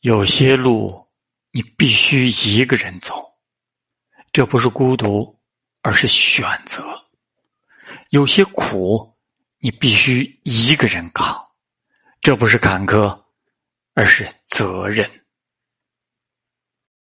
有些路你必须一个人走这不是孤独而是选择。有些苦你必须一个人扛这不是坎坷而是责任。